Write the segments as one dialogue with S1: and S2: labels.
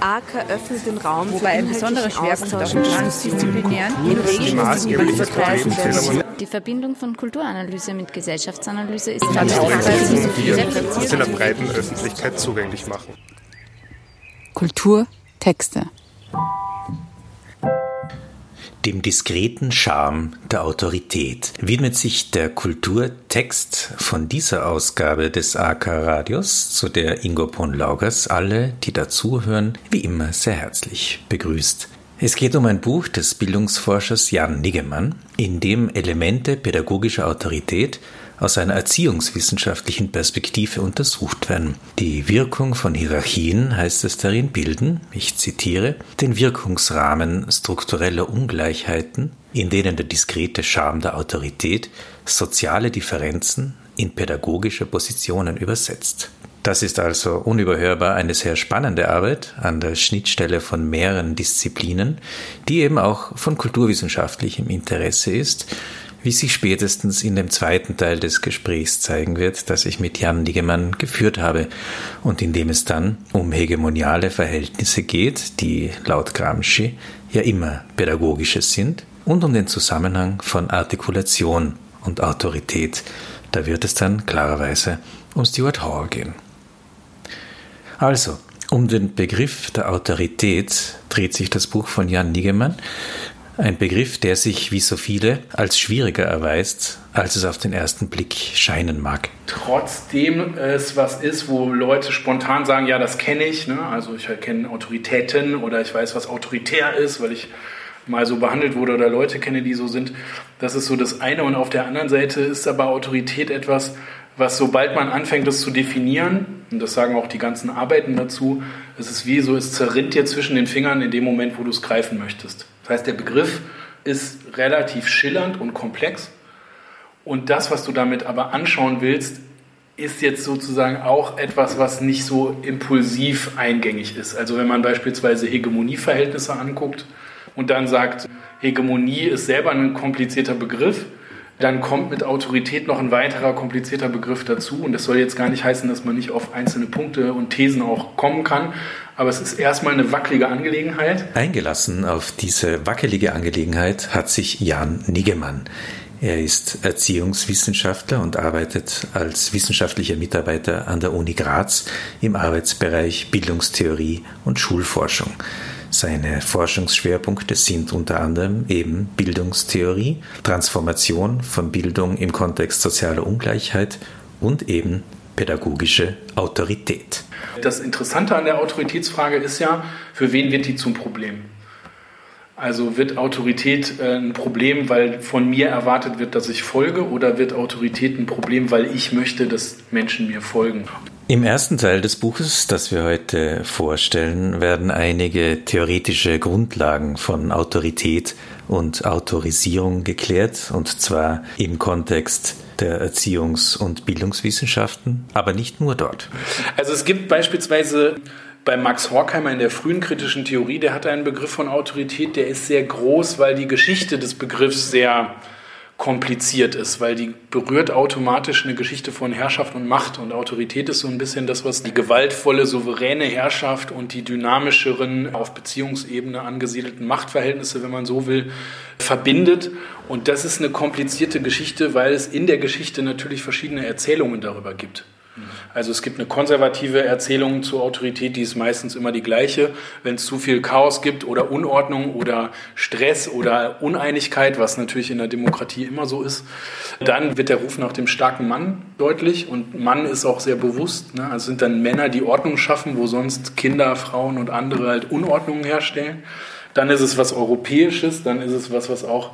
S1: AKA öffnet den Raum
S2: Wobei ein besonderer Schwerpunkt auf dem transdisziplinären
S3: Die Verbindung von Kulturanalyse mit Gesellschaftsanalyse ist
S4: dann aus einer breiten Öffentlichkeit zugänglich machen.
S5: Kultur, Texte
S6: dem diskreten Charme der Autorität widmet sich der Kulturtext von dieser Ausgabe des AK Radios, zu der Ingo Ponlaugers alle, die dazuhören, wie immer sehr herzlich begrüßt. Es geht um ein Buch des Bildungsforschers Jan Niggemann, in dem Elemente pädagogischer Autorität aus einer erziehungswissenschaftlichen Perspektive untersucht werden. Die Wirkung von Hierarchien heißt es darin bilden, ich zitiere, den Wirkungsrahmen struktureller Ungleichheiten, in denen der diskrete Charme der Autorität soziale Differenzen in pädagogische Positionen übersetzt. Das ist also unüberhörbar eine sehr spannende Arbeit an der Schnittstelle von mehreren Disziplinen, die eben auch von kulturwissenschaftlichem Interesse ist, wie sich spätestens in dem zweiten Teil des Gesprächs zeigen wird, das ich mit Jan Niggemann geführt habe und in dem es dann um hegemoniale Verhältnisse geht, die laut Gramsci ja immer pädagogische sind, und um den Zusammenhang von Artikulation und Autorität. Da wird es dann klarerweise um Stuart Hall gehen. Also, um den Begriff der Autorität dreht sich das Buch von Jan Niggemann, ein Begriff, der sich wie so viele als schwieriger erweist, als es auf den ersten Blick scheinen mag.
S7: Trotzdem es was ist, wo Leute spontan sagen, ja, das kenne ich. Ne? Also ich kenne Autoritäten oder ich weiß, was autoritär ist, weil ich mal so behandelt wurde oder Leute kenne, die so sind. Das ist so das eine. Und auf der anderen Seite ist aber Autorität etwas, was sobald man anfängt, das zu definieren, und das sagen auch die ganzen Arbeiten dazu, es ist wie so, es zerrinnt dir zwischen den Fingern in dem Moment, wo du es greifen möchtest. Das heißt, der Begriff ist relativ schillernd und komplex. Und das, was du damit aber anschauen willst, ist jetzt sozusagen auch etwas, was nicht so impulsiv eingängig ist. Also wenn man beispielsweise Hegemonieverhältnisse anguckt und dann sagt, Hegemonie ist selber ein komplizierter Begriff, dann kommt mit Autorität noch ein weiterer komplizierter Begriff dazu. Und das soll jetzt gar nicht heißen, dass man nicht auf einzelne Punkte und Thesen auch kommen kann. Aber es ist erstmal eine wackelige Angelegenheit.
S6: Eingelassen auf diese wackelige Angelegenheit hat sich Jan Niggemann. Er ist Erziehungswissenschaftler und arbeitet als wissenschaftlicher Mitarbeiter an der Uni Graz im Arbeitsbereich Bildungstheorie und Schulforschung. Seine Forschungsschwerpunkte sind unter anderem eben Bildungstheorie, Transformation von Bildung im Kontext sozialer Ungleichheit und eben pädagogische Autorität.
S7: Das Interessante an der Autoritätsfrage ist ja, für wen wird die zum Problem? Also wird Autorität äh, ein Problem, weil von mir erwartet wird, dass ich folge, oder wird Autorität ein Problem, weil ich möchte, dass Menschen mir folgen?
S6: Im ersten Teil des Buches, das wir heute vorstellen, werden einige theoretische Grundlagen von Autorität und Autorisierung geklärt, und zwar im Kontext der Erziehungs- und Bildungswissenschaften, aber nicht nur dort.
S7: Also es gibt beispielsweise bei Max Horkheimer in der frühen kritischen Theorie, der hat einen Begriff von Autorität, der ist sehr groß, weil die Geschichte des Begriffs sehr kompliziert ist, weil die berührt automatisch eine Geschichte von Herrschaft und Macht. Und Autorität ist so ein bisschen das, was die gewaltvolle, souveräne Herrschaft und die dynamischeren, auf Beziehungsebene angesiedelten Machtverhältnisse, wenn man so will, verbindet. Und das ist eine komplizierte Geschichte, weil es in der Geschichte natürlich verschiedene Erzählungen darüber gibt. Also es gibt eine konservative Erzählung zur Autorität, die ist meistens immer die gleiche. Wenn es zu viel Chaos gibt oder Unordnung oder Stress oder Uneinigkeit, was natürlich in der Demokratie immer so ist, dann wird der Ruf nach dem starken Mann deutlich und Mann ist auch sehr bewusst. Ne? Also sind dann Männer, die Ordnung schaffen, wo sonst Kinder, Frauen und andere halt Unordnung herstellen. Dann ist es was Europäisches, dann ist es was, was auch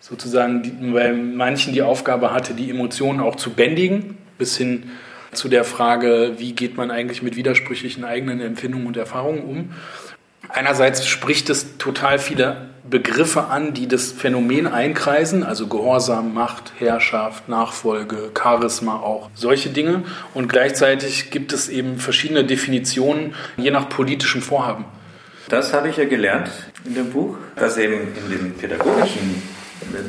S7: sozusagen bei manchen die Aufgabe hatte, die Emotionen auch zu bändigen, bis hin zu der Frage, wie geht man eigentlich mit widersprüchlichen eigenen Empfindungen und Erfahrungen um. Einerseits spricht es total viele Begriffe an, die das Phänomen einkreisen, also Gehorsam, Macht, Herrschaft, Nachfolge, Charisma auch, solche Dinge. Und gleichzeitig gibt es eben verschiedene Definitionen, je nach politischem Vorhaben.
S8: Das habe ich ja gelernt in dem Buch, dass eben in den pädagogischen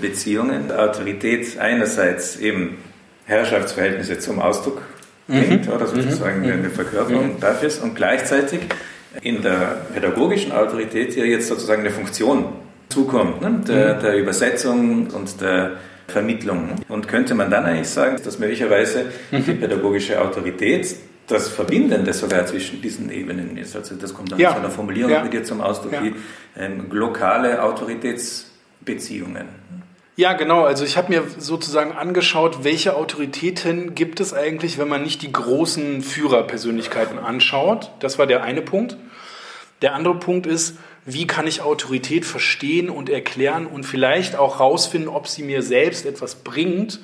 S8: Beziehungen Autorität einerseits eben Herrschaftsverhältnisse zum Ausdruck bringt, mhm. oder sozusagen mhm. eine Verkörperung mhm. dafür ist und gleichzeitig in der pädagogischen Autorität ja jetzt sozusagen eine Funktion zukommt, ne? der, mhm. der Übersetzung und der Vermittlung. Und könnte man dann eigentlich sagen, dass möglicherweise mhm. die pädagogische Autorität das Verbindende sogar zwischen diesen Ebenen ist. Also das kommt dann ja. zu einer Formulierung ja. mit dir zum Ausdruck ja. wie ähm, lokale Autoritätsbeziehungen.
S7: Ja, genau. Also ich habe mir sozusagen angeschaut, welche Autoritäten gibt es eigentlich, wenn man nicht die großen Führerpersönlichkeiten anschaut. Das war der eine Punkt. Der andere Punkt ist, wie kann ich Autorität verstehen und erklären und vielleicht auch herausfinden, ob sie mir selbst etwas bringt,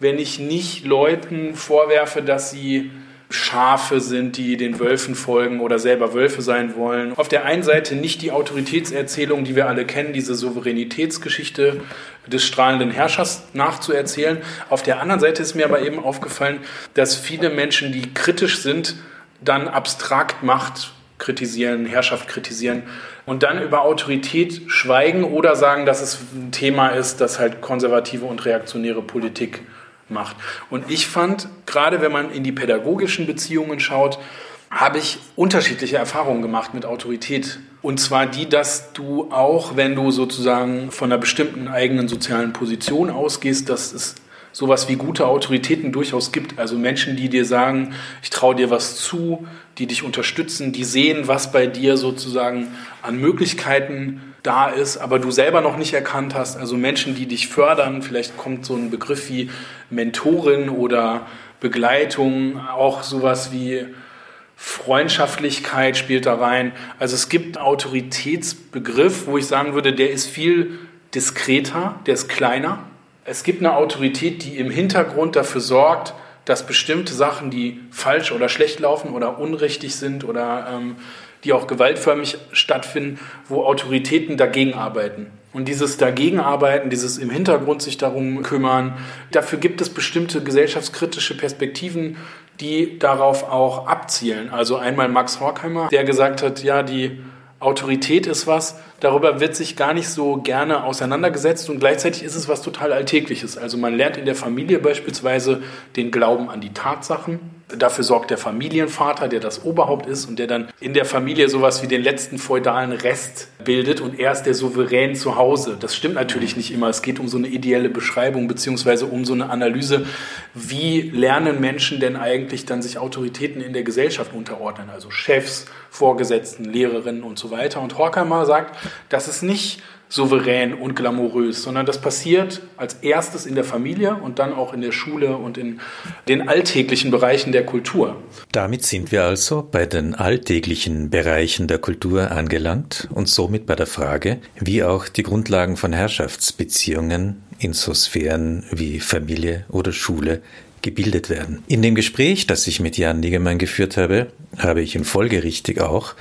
S7: wenn ich nicht Leuten vorwerfe, dass sie Schafe sind, die den Wölfen folgen oder selber Wölfe sein wollen. Auf der einen Seite nicht die Autoritätserzählung, die wir alle kennen, diese Souveränitätsgeschichte des strahlenden Herrschers nachzuerzählen. Auf der anderen Seite ist mir aber eben aufgefallen, dass viele Menschen, die kritisch sind, dann abstrakt Macht kritisieren, Herrschaft kritisieren und dann über Autorität schweigen oder sagen, dass es ein Thema ist, das halt konservative und reaktionäre Politik macht. Und ich fand, gerade wenn man in die pädagogischen Beziehungen schaut, habe ich unterschiedliche Erfahrungen gemacht mit Autorität. Und zwar die, dass du auch, wenn du sozusagen von einer bestimmten eigenen sozialen Position ausgehst, dass es sowas wie gute Autoritäten durchaus gibt. Also Menschen, die dir sagen, ich traue dir was zu, die dich unterstützen, die sehen, was bei dir sozusagen an Möglichkeiten da ist, aber du selber noch nicht erkannt hast. Also Menschen, die dich fördern. Vielleicht kommt so ein Begriff wie Mentorin oder Begleitung, auch sowas wie Freundschaftlichkeit spielt da rein. Also es gibt einen Autoritätsbegriff, wo ich sagen würde, der ist viel diskreter, der ist kleiner. Es gibt eine Autorität, die im Hintergrund dafür sorgt, dass bestimmte Sachen, die falsch oder schlecht laufen oder unrichtig sind oder ähm, die auch gewaltförmig stattfinden, wo Autoritäten dagegen arbeiten. Und dieses Dagegenarbeiten, dieses im Hintergrund sich darum kümmern, dafür gibt es bestimmte gesellschaftskritische Perspektiven, die darauf auch abzielen. Also einmal Max Horkheimer, der gesagt hat, ja, die Autorität ist was, darüber wird sich gar nicht so gerne auseinandergesetzt und gleichzeitig ist es was total Alltägliches. Also man lernt in der Familie beispielsweise den Glauben an die Tatsachen, Dafür sorgt der Familienvater, der das Oberhaupt ist und der dann in der Familie sowas wie den letzten feudalen Rest bildet und er ist der Souverän zu Hause. Das stimmt natürlich nicht immer. Es geht um so eine ideelle Beschreibung beziehungsweise um so eine Analyse, wie lernen Menschen denn eigentlich dann sich Autoritäten in der Gesellschaft unterordnen, also Chefs, Vorgesetzten, Lehrerinnen und so weiter. Und Horkheimer sagt, dass es nicht souverän und glamourös, sondern das passiert als erstes in der Familie und dann auch in der Schule und in den alltäglichen Bereichen der Kultur.
S6: Damit sind wir also bei den alltäglichen Bereichen der Kultur angelangt und somit bei der Frage, wie auch die Grundlagen von Herrschaftsbeziehungen in so Sphären wie Familie oder Schule gebildet werden. In dem Gespräch, das ich mit Jan Niggemann geführt habe, habe ich ihn folgerichtig auch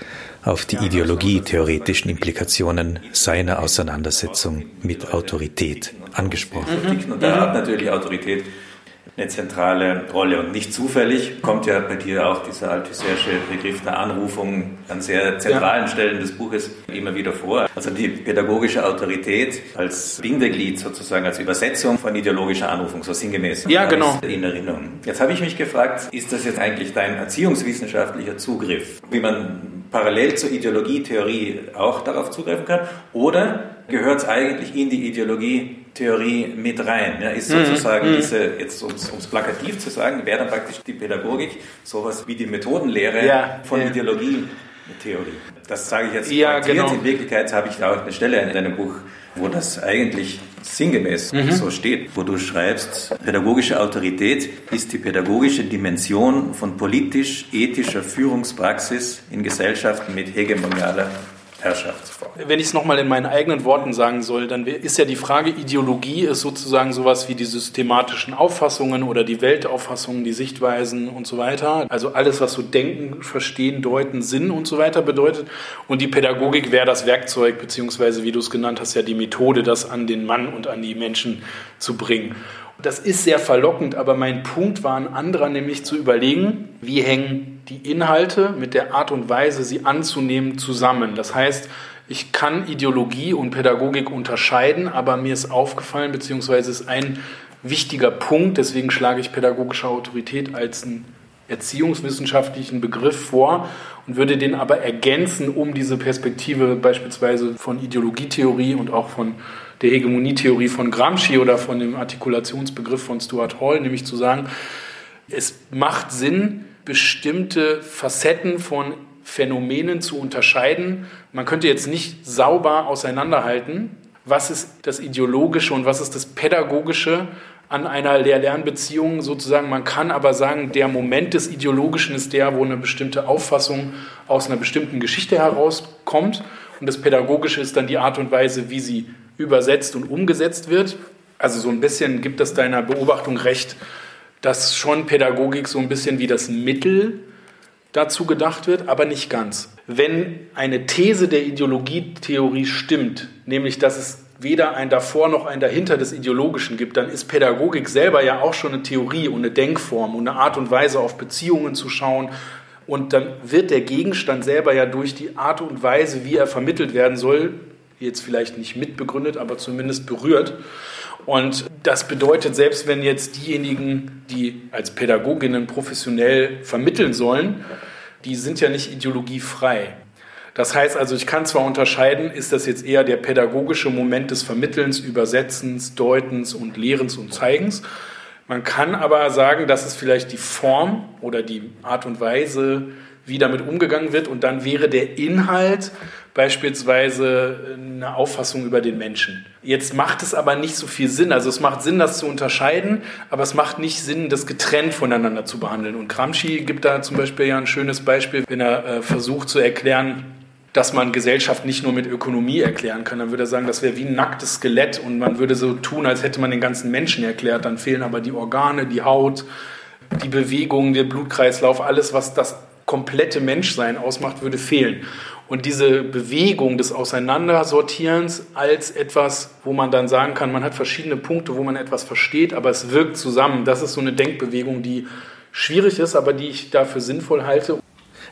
S6: auf die ideologietheoretischen Implikationen seiner Auseinandersetzung mit Autorität angesprochen.
S8: Und da hat natürlich Autorität eine zentrale Rolle. Und nicht zufällig kommt ja bei dir auch dieser althussersche Begriff der Anrufung an sehr zentralen ja. Stellen des Buches immer wieder vor. Also die pädagogische Autorität als Bindeglied sozusagen, als Übersetzung von ideologischer Anrufung, so sinngemäß.
S7: Ja, genau.
S8: In Erinnerung. Jetzt habe ich mich gefragt, ist das jetzt eigentlich dein erziehungswissenschaftlicher Zugriff, wie man parallel zur Ideologietheorie auch darauf zugreifen kann? Oder gehört es eigentlich in die Ideologietheorie mit rein? Ja, ist mhm. sozusagen mhm. diese, jetzt um es plakativ zu sagen, wäre dann praktisch die Pädagogik sowas wie die Methodenlehre ja, von ja. Ideologietheorie. Das sage ich jetzt
S7: ja, genau.
S8: In Wirklichkeit habe ich da auch eine Stelle in deinem Buch, wo das eigentlich sinngemäß mhm. so steht, wo du schreibst, pädagogische Autorität ist die pädagogische Dimension von politisch-ethischer Führungspraxis in Gesellschaften mit hegemonialer Herrschaftsform.
S7: Wenn ich es nochmal in meinen eigenen Worten sagen soll, dann ist ja die Frage, Ideologie ist sozusagen sowas wie die systematischen Auffassungen oder die Weltauffassungen, die Sichtweisen und so weiter. Also alles, was so Denken, Verstehen, Deuten, Sinn und so weiter bedeutet. Und die Pädagogik wäre das Werkzeug, beziehungsweise wie du es genannt hast, ja die Methode, das an den Mann und an die Menschen zu bringen. Das ist sehr verlockend, aber mein Punkt war ein anderer, nämlich zu überlegen, wie hängen die Inhalte mit der Art und Weise, sie anzunehmen, zusammen. Das heißt, ich kann Ideologie und Pädagogik unterscheiden, aber mir ist aufgefallen, beziehungsweise ist ein wichtiger Punkt, deswegen schlage ich pädagogische Autorität als einen erziehungswissenschaftlichen Begriff vor und würde den aber ergänzen um diese Perspektive beispielsweise von Ideologietheorie und auch von der Hegemonietheorie von Gramsci oder von dem Artikulationsbegriff von Stuart Hall, nämlich zu sagen, es macht Sinn, bestimmte Facetten von Phänomenen zu unterscheiden. Man könnte jetzt nicht sauber auseinanderhalten, was ist das Ideologische und was ist das Pädagogische an einer Lehr-Lern-Beziehung sozusagen. Man kann aber sagen, der Moment des Ideologischen ist der, wo eine bestimmte Auffassung aus einer bestimmten Geschichte herauskommt. Und das Pädagogische ist dann die Art und Weise, wie sie übersetzt und umgesetzt wird. Also so ein bisschen gibt es deiner Beobachtung recht, dass schon Pädagogik so ein bisschen wie das Mittel dazu gedacht wird, aber nicht ganz. Wenn eine These der Ideologietheorie stimmt, nämlich dass es weder ein davor noch ein dahinter des Ideologischen gibt, dann ist Pädagogik selber ja auch schon eine Theorie und eine Denkform und eine Art und Weise auf Beziehungen zu schauen. Und dann wird der Gegenstand selber ja durch die Art und Weise, wie er vermittelt werden soll, jetzt vielleicht nicht mitbegründet, aber zumindest berührt. Und das bedeutet, selbst wenn jetzt diejenigen, die als Pädagoginnen professionell vermitteln sollen, die sind ja nicht ideologiefrei. Das heißt also, ich kann zwar unterscheiden, ist das jetzt eher der pädagogische Moment des Vermittelns, Übersetzens, Deutens und Lehrens und Zeigens. Man kann aber sagen, das ist vielleicht die Form oder die Art und Weise, wie damit umgegangen wird. Und dann wäre der Inhalt beispielsweise eine Auffassung über den Menschen. Jetzt macht es aber nicht so viel Sinn. Also es macht Sinn, das zu unterscheiden, aber es macht nicht Sinn, das getrennt voneinander zu behandeln. Und Gramsci gibt da zum Beispiel ja ein schönes Beispiel, wenn er äh, versucht zu erklären, dass man Gesellschaft nicht nur mit Ökonomie erklären kann. Dann würde er sagen, das wäre wie ein nacktes Skelett und man würde so tun, als hätte man den ganzen Menschen erklärt. Dann fehlen aber die Organe, die Haut, die Bewegung, der Blutkreislauf, alles, was das komplette Menschsein ausmacht, würde fehlen. Und diese Bewegung des Auseinandersortierens als etwas, wo man dann sagen kann, man hat verschiedene Punkte, wo man etwas versteht, aber es wirkt zusammen. Das ist so eine Denkbewegung, die schwierig ist, aber die ich dafür sinnvoll halte.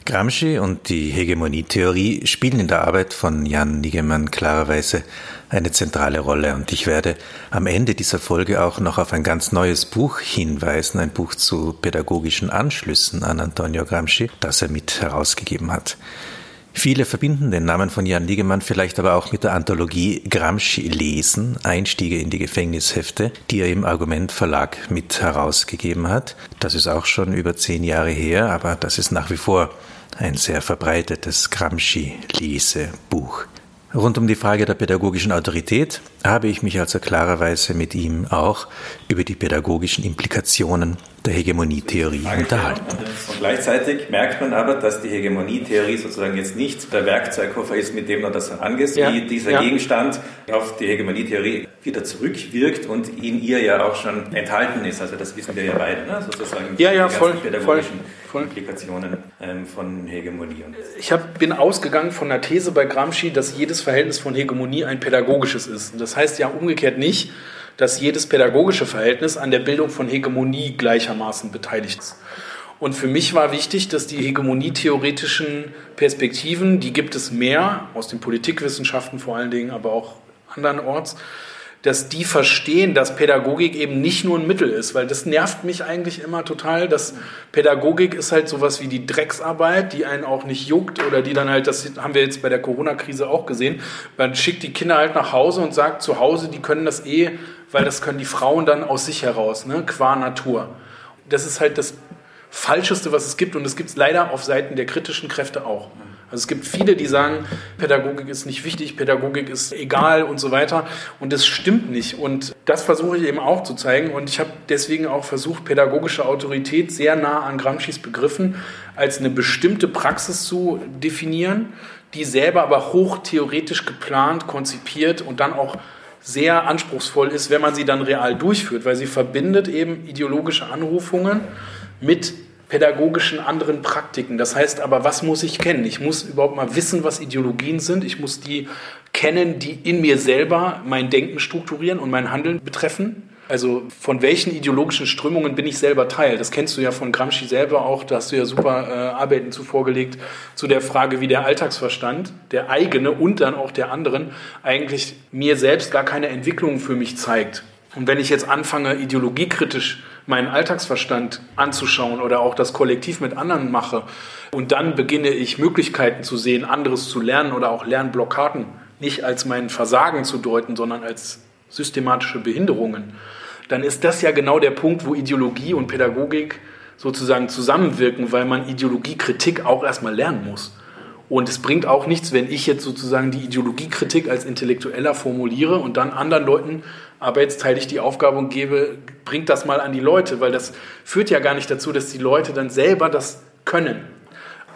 S6: Gramsci und die Hegemonietheorie spielen in der Arbeit von Jan Nigemann klarerweise eine zentrale Rolle. Und ich werde am Ende dieser Folge auch noch auf ein ganz neues Buch hinweisen, ein Buch zu pädagogischen Anschlüssen an Antonio Gramsci, das er mit herausgegeben hat. Viele verbinden den Namen von Jan Liegemann vielleicht aber auch mit der Anthologie Gramsci lesen, Einstiege in die Gefängnishefte, die er im Argument Verlag mit herausgegeben hat. Das ist auch schon über zehn Jahre her, aber das ist nach wie vor ein sehr verbreitetes Gramsci-Lesebuch. Rund um die Frage der pädagogischen Autorität habe ich mich also klarerweise mit ihm auch über die pädagogischen Implikationen der Hegemonietheorie unterhalten.
S8: Und gleichzeitig merkt man aber, dass die Hegemonietheorie sozusagen jetzt nicht der Werkzeugkoffer ist, mit dem man das angeht, ja. wie dieser ja. Gegenstand auf die Hegemonietheorie wieder zurückwirkt und in ihr ja auch schon enthalten ist. Also das wissen wir ja beide, ne? sozusagen
S7: ja, ja, die voll,
S8: pädagogischen
S7: voll.
S8: Implikationen ähm, von Hegemonie.
S7: Ich hab, bin ausgegangen von der These bei Gramsci, dass jedes Verhältnis von Hegemonie ein pädagogisches ist. Das heißt ja umgekehrt nicht, dass jedes pädagogische Verhältnis an der Bildung von Hegemonie gleichermaßen beteiligt ist. Und für mich war wichtig, dass die hegemonietheoretischen Perspektiven, die gibt es mehr aus den Politikwissenschaften vor allen Dingen, aber auch andernorts, dass die verstehen, dass Pädagogik eben nicht nur ein Mittel ist, weil das nervt mich eigentlich immer total, dass Pädagogik ist halt sowas wie die Drecksarbeit, die einen auch nicht juckt oder die dann halt, das haben wir jetzt bei der Corona-Krise auch gesehen, man schickt die Kinder halt nach Hause und sagt zu Hause, die können das eh, weil das können die Frauen dann aus sich heraus, ne, qua Natur. Das ist halt das Falscheste, was es gibt und das gibt es leider auf Seiten der kritischen Kräfte auch. Also es gibt viele, die sagen, Pädagogik ist nicht wichtig, Pädagogik ist egal und so weiter. Und das stimmt nicht. Und das versuche ich eben auch zu zeigen. Und ich habe deswegen auch versucht, pädagogische Autorität sehr nah an Gramscis Begriffen als eine bestimmte Praxis zu definieren, die selber aber hochtheoretisch geplant, konzipiert und dann auch sehr anspruchsvoll ist, wenn man sie dann real durchführt, weil sie verbindet eben ideologische Anrufungen mit pädagogischen anderen Praktiken. Das heißt aber, was muss ich kennen? Ich muss überhaupt mal wissen, was Ideologien sind. Ich muss die kennen, die in mir selber mein Denken strukturieren und mein Handeln betreffen. Also von welchen ideologischen Strömungen bin ich selber Teil? Das kennst du ja von Gramsci selber auch. Da hast du ja super äh, Arbeiten zuvor gelegt zu der Frage, wie der Alltagsverstand, der eigene und dann auch der anderen, eigentlich mir selbst gar keine Entwicklung für mich zeigt. Und wenn ich jetzt anfange, ideologiekritisch meinen Alltagsverstand anzuschauen oder auch das Kollektiv mit anderen mache und dann beginne ich Möglichkeiten zu sehen, anderes zu lernen oder auch Lernblockaden nicht als mein Versagen zu deuten, sondern als systematische Behinderungen, dann ist das ja genau der Punkt, wo Ideologie und Pädagogik sozusagen zusammenwirken, weil man Ideologiekritik auch erstmal lernen muss. Und es bringt auch nichts, wenn ich jetzt sozusagen die Ideologiekritik als Intellektueller formuliere und dann anderen Leuten arbeitsteilig die Aufgabe und gebe, bringt das mal an die Leute, weil das führt ja gar nicht dazu, dass die Leute dann selber das können.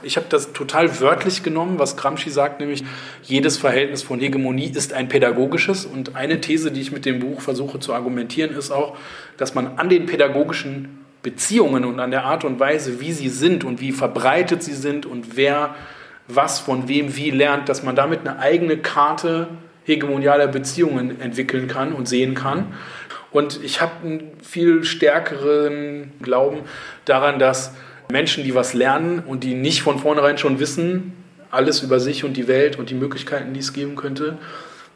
S7: Ich habe das total wörtlich genommen, was Gramsci sagt, nämlich jedes Verhältnis von Hegemonie ist ein pädagogisches. Und eine These, die ich mit dem Buch versuche zu argumentieren, ist auch, dass man an den pädagogischen Beziehungen und an der Art und Weise, wie sie sind und wie verbreitet sie sind und wer was von wem wie lernt, dass man damit eine eigene Karte hegemonialer Beziehungen entwickeln kann und sehen kann. Und ich habe einen viel stärkeren Glauben daran, dass Menschen, die was lernen und die nicht von vornherein schon wissen, alles über sich und die Welt und die Möglichkeiten, die es geben könnte,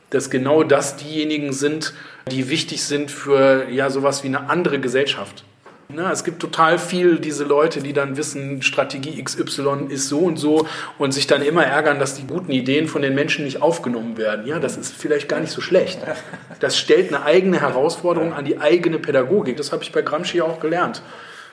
S7: dass genau das diejenigen sind, die wichtig sind für ja sowas wie eine andere Gesellschaft. Na, es gibt total viel diese Leute, die dann wissen, Strategie XY ist so und so und sich dann immer ärgern, dass die guten Ideen von den Menschen nicht aufgenommen werden. Ja, das ist vielleicht gar nicht so schlecht. Das stellt eine eigene Herausforderung an die eigene Pädagogik. Das habe ich bei Gramsci auch gelernt.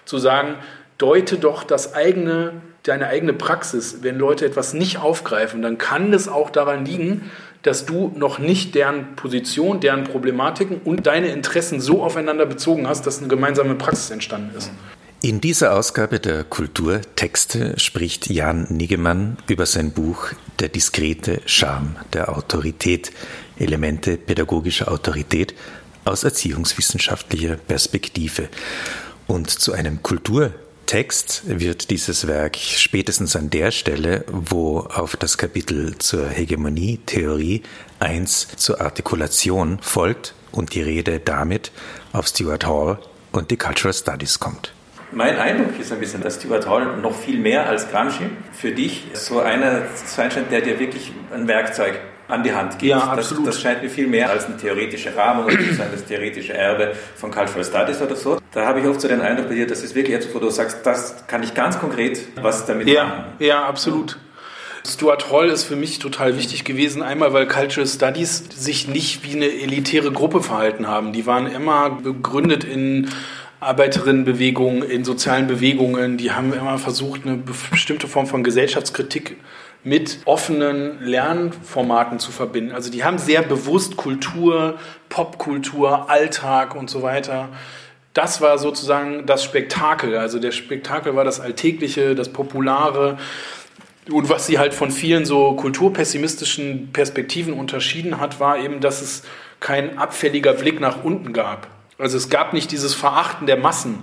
S7: Zu sagen, deute doch das eigene, deine eigene Praxis. Wenn Leute etwas nicht aufgreifen, dann kann es auch daran liegen, dass du noch nicht deren Position, deren Problematiken und deine Interessen so aufeinander bezogen hast, dass eine gemeinsame Praxis entstanden ist.
S6: In dieser Ausgabe der Kulturtexte spricht Jan Niggemann über sein Buch Der diskrete Charme der Autorität, Elemente pädagogischer Autorität aus erziehungswissenschaftlicher Perspektive. Und zu einem Kultur Text wird dieses Werk spätestens an der Stelle, wo auf das Kapitel zur Hegemonie-Theorie 1 zur Artikulation folgt und die Rede damit auf Stuart Hall und die Cultural Studies kommt.
S8: Mein Eindruck ist ein bisschen, dass Stuart Hall noch viel mehr als Gramsci für dich so einer sein scheint, der dir wirklich ein Werkzeug an die Hand gibt. Ja, absolut. Das, das scheint mir viel mehr als eine theoretische Rahmen oder das theoretische Erbe von Cultural Studies oder so. Da habe ich oft so den Eindruck bei dir, das ist wirklich etwas, wo du sagst, das kann ich ganz konkret was damit
S7: ja,
S8: machen.
S7: Ja, absolut. Stuart Hall ist für mich total wichtig gewesen. Einmal, weil Cultural Studies sich nicht wie eine elitäre Gruppe verhalten haben. Die waren immer begründet in Arbeiterinnenbewegungen, in sozialen Bewegungen. Die haben immer versucht, eine bestimmte Form von Gesellschaftskritik mit offenen Lernformaten zu verbinden. Also die haben sehr bewusst Kultur, Popkultur, Alltag und so weiter. Das war sozusagen das Spektakel. Also der Spektakel war das Alltägliche, das Populare. Und was sie halt von vielen so kulturpessimistischen Perspektiven unterschieden hat, war eben, dass es kein abfälliger Blick nach unten gab. Also es gab nicht dieses Verachten der Massen.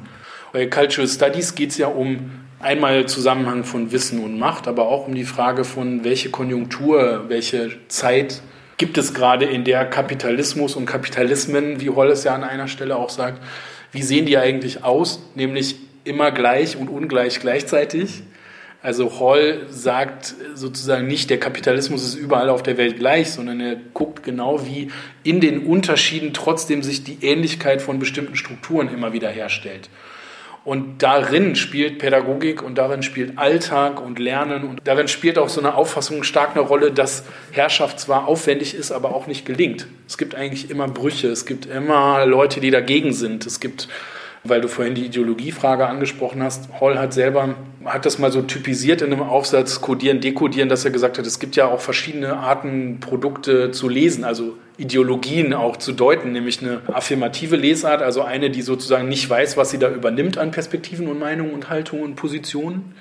S7: Bei Cultural Studies geht es ja um Einmal Zusammenhang von Wissen und Macht, aber auch um die Frage von, welche Konjunktur, welche Zeit gibt es gerade, in der Kapitalismus und Kapitalismen, wie Holl es ja an einer Stelle auch sagt, wie sehen die eigentlich aus? Nämlich immer gleich und ungleich gleichzeitig. Also Hall sagt sozusagen nicht, der Kapitalismus ist überall auf der Welt gleich, sondern er guckt genau, wie in den Unterschieden trotzdem sich die Ähnlichkeit von bestimmten Strukturen immer wieder herstellt. Und darin spielt Pädagogik und darin spielt Alltag und Lernen und darin spielt auch so eine Auffassung stark eine Rolle, dass Herrschaft zwar aufwendig ist, aber auch nicht gelingt. Es gibt eigentlich immer Brüche, es gibt immer Leute, die dagegen sind. Es gibt, weil du vorhin die Ideologiefrage angesprochen hast, Hall hat selber, hat das mal so typisiert in einem Aufsatz Codieren, Dekodieren, dass er gesagt hat, es gibt ja auch verschiedene Arten, Produkte zu lesen, also Ideologien auch zu deuten, nämlich eine affirmative Lesart, also eine, die sozusagen nicht weiß, was sie da übernimmt an Perspektiven und Meinungen und Haltungen und Positionen.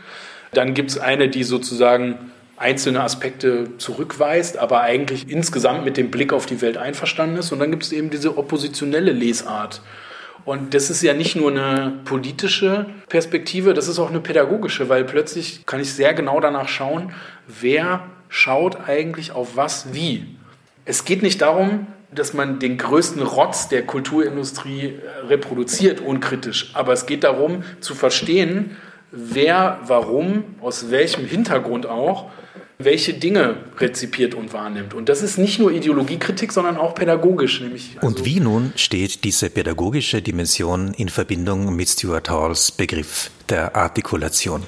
S7: Dann gibt es eine, die sozusagen einzelne Aspekte zurückweist, aber eigentlich insgesamt mit dem Blick auf die Welt einverstanden ist. Und dann gibt es eben diese oppositionelle Lesart. Und das ist ja nicht nur eine politische Perspektive, das ist auch eine pädagogische, weil plötzlich kann ich sehr genau danach schauen, wer schaut eigentlich auf was wie. Es geht nicht darum, dass man den größten Rotz der Kulturindustrie äh, reproduziert, unkritisch. Aber es geht darum, zu verstehen, wer, warum, aus welchem Hintergrund auch welche Dinge rezipiert und wahrnimmt. Und das ist nicht nur Ideologiekritik, sondern auch pädagogisch. Nämlich
S6: also und wie nun steht diese pädagogische Dimension in Verbindung mit Stuart Halls Begriff der Artikulation?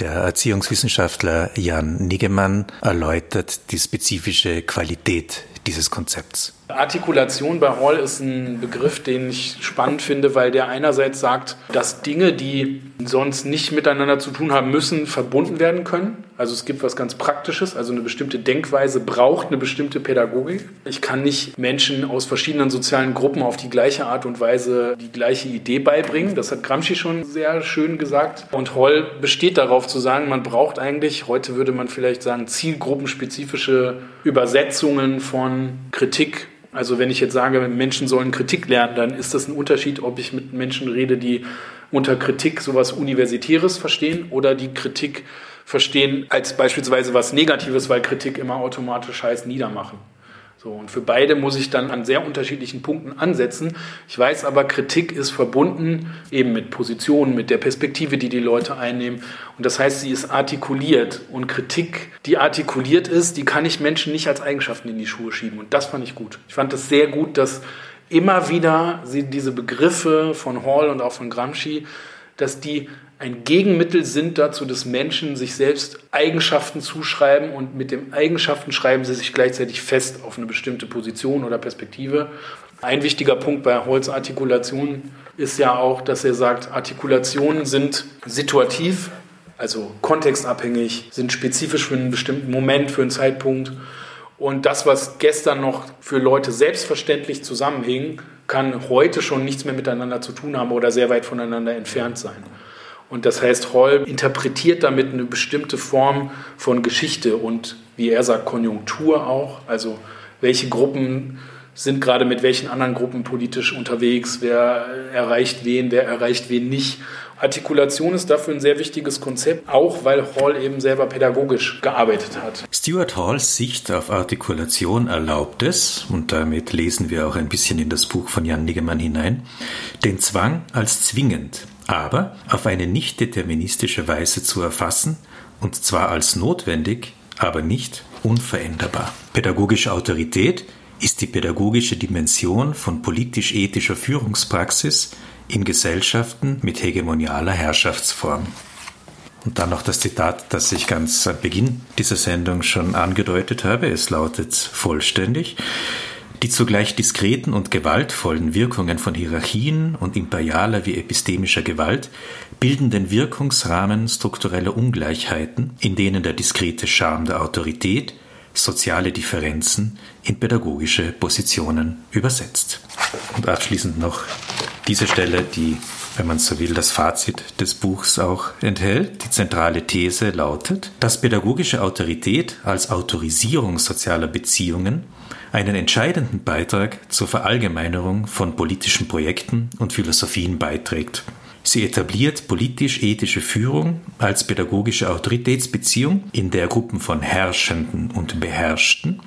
S6: Der Erziehungswissenschaftler Jan Niggemann erläutert die spezifische Qualität dieses Konzepts.
S7: Artikulation bei Hall ist ein Begriff, den ich spannend finde, weil der einerseits sagt, dass Dinge, die sonst nicht miteinander zu tun haben müssen, verbunden werden können. Also es gibt was ganz Praktisches, also eine bestimmte Denkweise braucht eine bestimmte Pädagogik. Ich kann nicht Menschen aus verschiedenen sozialen Gruppen auf die gleiche Art und Weise die gleiche Idee beibringen. Das hat Gramsci schon sehr schön gesagt. Und Hall besteht darauf zu sagen, man braucht eigentlich, heute würde man vielleicht sagen, zielgruppenspezifische Übersetzungen von Kritik also wenn ich jetzt sage, Menschen sollen Kritik lernen, dann ist das ein Unterschied, ob ich mit Menschen rede, die unter Kritik sowas Universitäres verstehen oder die Kritik verstehen als beispielsweise was Negatives, weil Kritik immer automatisch heißt niedermachen. So, und für beide muss ich dann an sehr unterschiedlichen Punkten ansetzen. Ich weiß aber, Kritik ist verbunden eben mit Positionen, mit der Perspektive, die die Leute einnehmen. Und das heißt, sie ist artikuliert. Und Kritik, die artikuliert ist, die kann ich Menschen nicht als Eigenschaften in die Schuhe schieben. Und das fand ich gut. Ich fand es sehr gut, dass immer wieder sie diese Begriffe von Hall und auch von Gramsci, dass die ein Gegenmittel sind dazu, dass Menschen sich selbst Eigenschaften zuschreiben und mit den Eigenschaften schreiben sie sich gleichzeitig fest auf eine bestimmte Position oder Perspektive. Ein wichtiger Punkt bei Holz Artikulation ist ja auch, dass er sagt, Artikulationen sind situativ, also kontextabhängig, sind spezifisch für einen bestimmten Moment, für einen Zeitpunkt. Und das, was gestern noch für Leute selbstverständlich zusammenhing, kann heute schon nichts mehr miteinander zu tun haben oder sehr weit voneinander entfernt sein. Und das heißt, Hall interpretiert damit eine bestimmte Form von Geschichte und, wie er sagt, Konjunktur auch. Also welche Gruppen sind gerade mit welchen anderen Gruppen politisch unterwegs, wer erreicht wen, wer erreicht wen nicht. Artikulation ist dafür ein sehr wichtiges Konzept, auch weil Hall eben selber pädagogisch gearbeitet hat.
S6: Stuart Halls Sicht auf Artikulation erlaubt es, und damit lesen wir auch ein bisschen in das Buch von Jan Niggemann hinein, den Zwang als zwingend aber auf eine nicht deterministische Weise zu erfassen, und zwar als notwendig, aber nicht unveränderbar. Pädagogische Autorität ist die pädagogische Dimension von politisch-ethischer Führungspraxis in Gesellschaften mit hegemonialer Herrschaftsform. Und dann noch das Zitat, das ich ganz am Beginn dieser Sendung schon angedeutet habe. Es lautet vollständig. Die zugleich diskreten und gewaltvollen Wirkungen von Hierarchien und imperialer wie epistemischer Gewalt bilden den Wirkungsrahmen struktureller Ungleichheiten, in denen der diskrete Charme der Autorität soziale Differenzen in pädagogische Positionen übersetzt. Und abschließend noch diese Stelle, die, wenn man so will, das Fazit des Buchs auch enthält. Die zentrale These lautet, dass pädagogische Autorität als Autorisierung sozialer Beziehungen einen entscheidenden Beitrag zur Verallgemeinerung von politischen Projekten und Philosophien beiträgt. Sie etabliert politisch-ethische Führung als pädagogische Autoritätsbeziehung, in der Gruppen von Herrschenden und Beherrschten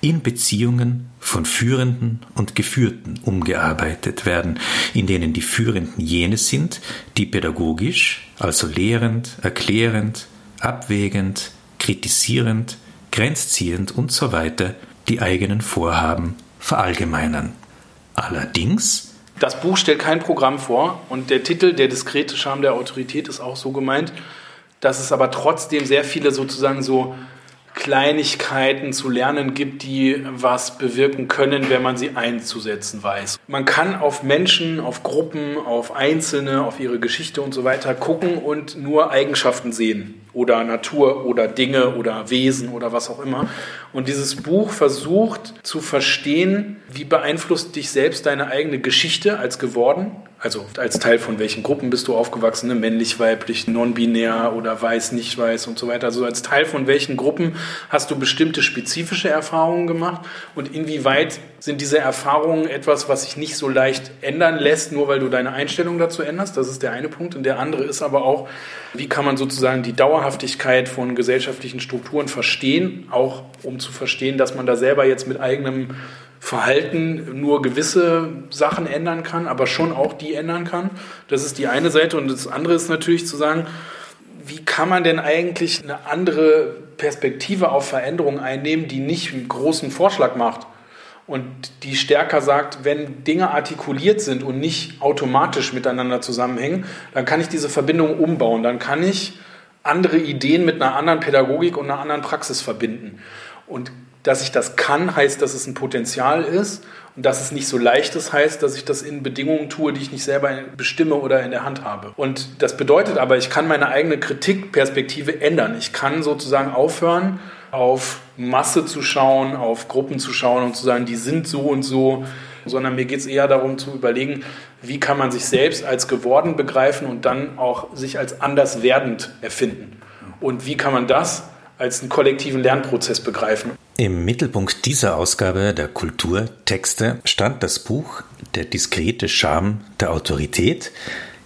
S6: in Beziehungen von Führenden und Geführten umgearbeitet werden, in denen die Führenden jene sind, die pädagogisch, also lehrend, erklärend, abwägend, kritisierend, grenzziehend und so weiter die eigenen Vorhaben verallgemeinern. Allerdings
S7: das Buch stellt kein Programm vor und der Titel Der diskrete Charme der Autorität ist auch so gemeint, dass es aber trotzdem sehr viele sozusagen so Kleinigkeiten zu lernen gibt, die was bewirken können, wenn man sie einzusetzen weiß. Man kann auf Menschen, auf Gruppen, auf Einzelne, auf ihre Geschichte und so weiter gucken und nur Eigenschaften sehen oder Natur oder Dinge oder Wesen oder was auch immer. Und dieses Buch versucht zu verstehen, wie beeinflusst dich selbst deine eigene Geschichte als geworden also als Teil von welchen Gruppen bist du aufgewachsen, ne? männlich, weiblich, non-binär oder weiß, nicht weiß und so weiter. Also als Teil von welchen Gruppen hast du bestimmte spezifische Erfahrungen gemacht und inwieweit sind diese Erfahrungen etwas, was sich nicht so leicht ändern lässt, nur weil du deine Einstellung dazu änderst. Das ist der eine Punkt. Und der andere ist aber auch, wie kann man sozusagen die Dauerhaftigkeit von gesellschaftlichen Strukturen verstehen, auch um zu verstehen, dass man da selber jetzt mit eigenem Verhalten nur gewisse Sachen ändern kann, aber schon auch die ändern kann. Das ist die eine Seite. Und das andere ist natürlich zu sagen, wie kann man denn eigentlich eine andere Perspektive auf Veränderungen einnehmen, die nicht einen großen Vorschlag macht. Und die stärker sagt, wenn Dinge artikuliert sind und nicht automatisch miteinander zusammenhängen, dann kann ich diese Verbindung umbauen, dann kann ich andere Ideen mit einer anderen Pädagogik und einer anderen Praxis verbinden. Und dass ich das kann, heißt, dass es ein Potenzial ist und dass es nicht so leicht ist, heißt, dass ich das in Bedingungen tue, die ich nicht selber bestimme oder in der Hand habe. Und das bedeutet aber, ich kann meine eigene Kritikperspektive ändern. Ich kann sozusagen aufhören, auf Masse zu schauen, auf Gruppen zu schauen und zu sagen, die sind so und so, sondern mir geht es eher darum zu überlegen, wie kann man sich selbst als geworden begreifen und dann auch sich als anders werdend erfinden. Und wie kann man das als einen kollektiven Lernprozess begreifen.
S6: Im Mittelpunkt dieser Ausgabe der Kulturtexte stand das Buch Der diskrete Charme der Autorität,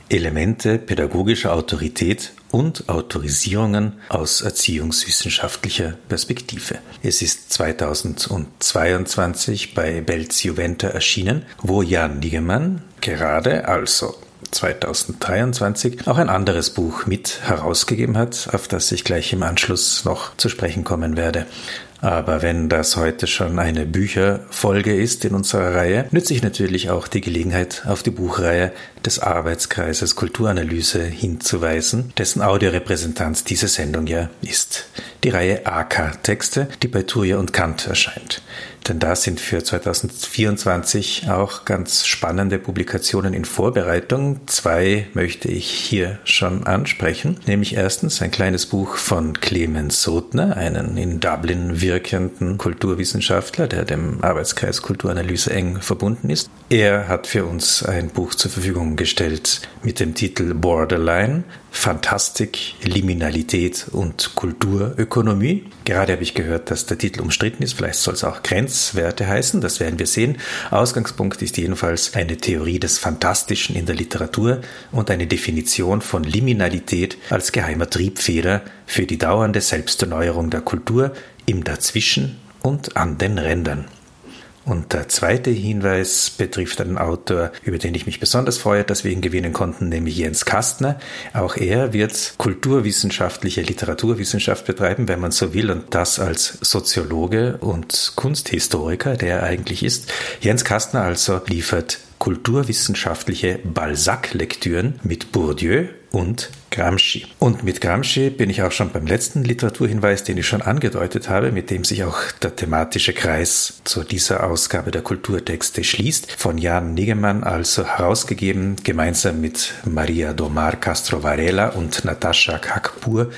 S6: Elemente pädagogischer Autorität und Autorisierungen aus erziehungswissenschaftlicher Perspektive. Es ist 2022 bei Belz Juventa erschienen, wo Jan Niggemann gerade also 2023 auch ein anderes Buch mit herausgegeben hat, auf das ich gleich im Anschluss noch zu sprechen kommen werde. Aber wenn das heute schon eine Bücherfolge ist in unserer Reihe, nütze ich natürlich auch die Gelegenheit, auf die Buchreihe des Arbeitskreises Kulturanalyse hinzuweisen, dessen Audiorepräsentanz diese Sendung ja ist. Die Reihe AK-Texte, die bei Thuria und Kant erscheint. Denn da sind für 2024 auch ganz spannende Publikationen in Vorbereitung. Zwei möchte ich hier schon ansprechen. Nämlich erstens ein kleines Buch von Clemens Sotner, einen in Dublin wirkenden Kulturwissenschaftler, der dem Arbeitskreis Kulturanalyse eng verbunden ist. Er hat für uns ein Buch zur Verfügung gestellt mit dem Titel Borderline, Fantastik, Liminalität und Kulturökonomie. Gerade habe ich gehört, dass der Titel umstritten ist. Vielleicht soll es auch Grenzwerte heißen. Das werden wir sehen. Ausgangspunkt ist jedenfalls eine Theorie des Fantastischen in der Literatur und eine Definition von Liminalität als geheimer Triebfeder für die dauernde Selbsterneuerung der Kultur im Dazwischen und an den Rändern. Und der zweite Hinweis betrifft einen Autor, über den ich mich besonders freue, dass wir ihn gewinnen konnten, nämlich Jens Kastner. Auch er wird kulturwissenschaftliche Literaturwissenschaft betreiben, wenn man so will, und das als Soziologe und Kunsthistoriker, der er eigentlich ist. Jens Kastner also liefert kulturwissenschaftliche Balzac-Lektüren mit Bourdieu und Gramsci. Und mit Gramsci bin ich auch schon beim letzten Literaturhinweis, den ich schon angedeutet habe, mit dem sich auch der thematische Kreis zu dieser Ausgabe der Kulturtexte schließt, von Jan Nigemann also herausgegeben, gemeinsam mit Maria Domar Castro Varela und Natascha Kakpur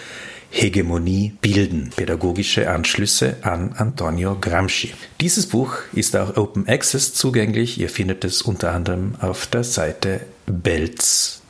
S6: Hegemonie bilden. Pädagogische Anschlüsse an Antonio Gramsci. Dieses Buch ist auch Open Access zugänglich. Ihr findet es unter anderem auf der Seite belz.de.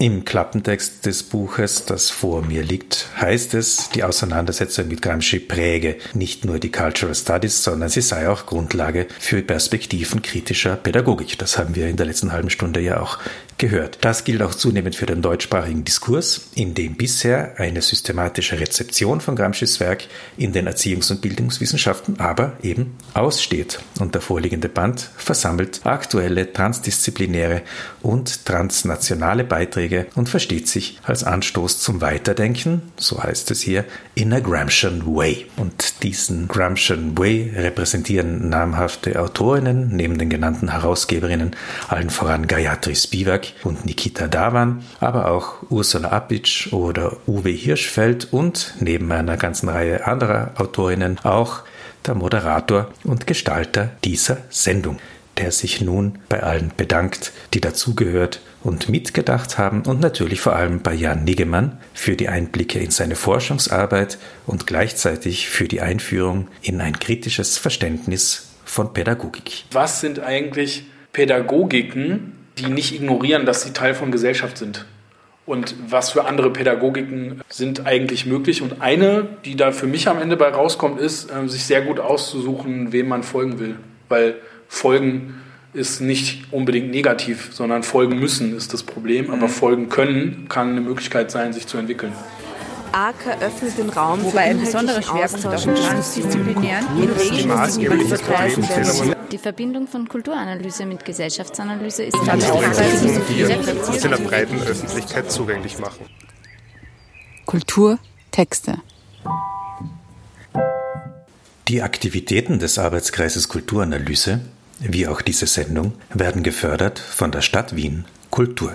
S6: Im Klappentext des Buches, das vor mir liegt, heißt es, die Auseinandersetzung mit Gramsci präge nicht nur die Cultural Studies, sondern sie sei auch Grundlage für Perspektiven kritischer Pädagogik. Das haben wir in der letzten halben Stunde ja auch gehört. Das gilt auch zunehmend für den deutschsprachigen Diskurs, in dem bisher eine systematische Rezeption von Gramscis Werk in den Erziehungs- und Bildungswissenschaften aber eben aussteht. Und der vorliegende Band versammelt aktuelle transdisziplinäre und transnationale Beiträge und versteht sich als Anstoß zum Weiterdenken, so heißt es hier, in a Gramscian Way. Und diesen Gramscian Way repräsentieren namhafte Autorinnen neben den genannten Herausgeberinnen allen voran Gayatri Spivak, und Nikita Davan, aber auch Ursula Apic oder Uwe Hirschfeld und neben einer ganzen Reihe anderer Autorinnen auch der Moderator und Gestalter dieser Sendung, der sich nun bei allen bedankt, die dazugehört und mitgedacht haben und natürlich vor allem bei Jan Niggemann für die Einblicke in seine Forschungsarbeit und gleichzeitig für die Einführung in ein kritisches Verständnis von Pädagogik.
S7: Was sind eigentlich Pädagogiken, die nicht ignorieren, dass sie Teil von Gesellschaft sind. Und was für andere Pädagogiken sind eigentlich möglich? Und eine, die da für mich am Ende bei rauskommt, ist, äh, sich sehr gut auszusuchen, wem man folgen will. Weil folgen ist nicht unbedingt negativ, sondern folgen müssen ist das Problem. Aber mhm. folgen können kann eine Möglichkeit sein, sich zu entwickeln.
S2: AKA öffnet den Raum
S5: Wobei ein besonderer Schwerpunkt auf dem transdisziplinären
S3: die Verbindung von Kulturanalyse mit Gesellschaftsanalyse ist
S4: ganz die in der breiten Öffentlichkeit zugänglich machen.
S5: Kultur
S1: Texte.
S6: Die Aktivitäten des Arbeitskreises Kulturanalyse, wie auch diese Sendung, werden gefördert von der Stadt Wien Kultur.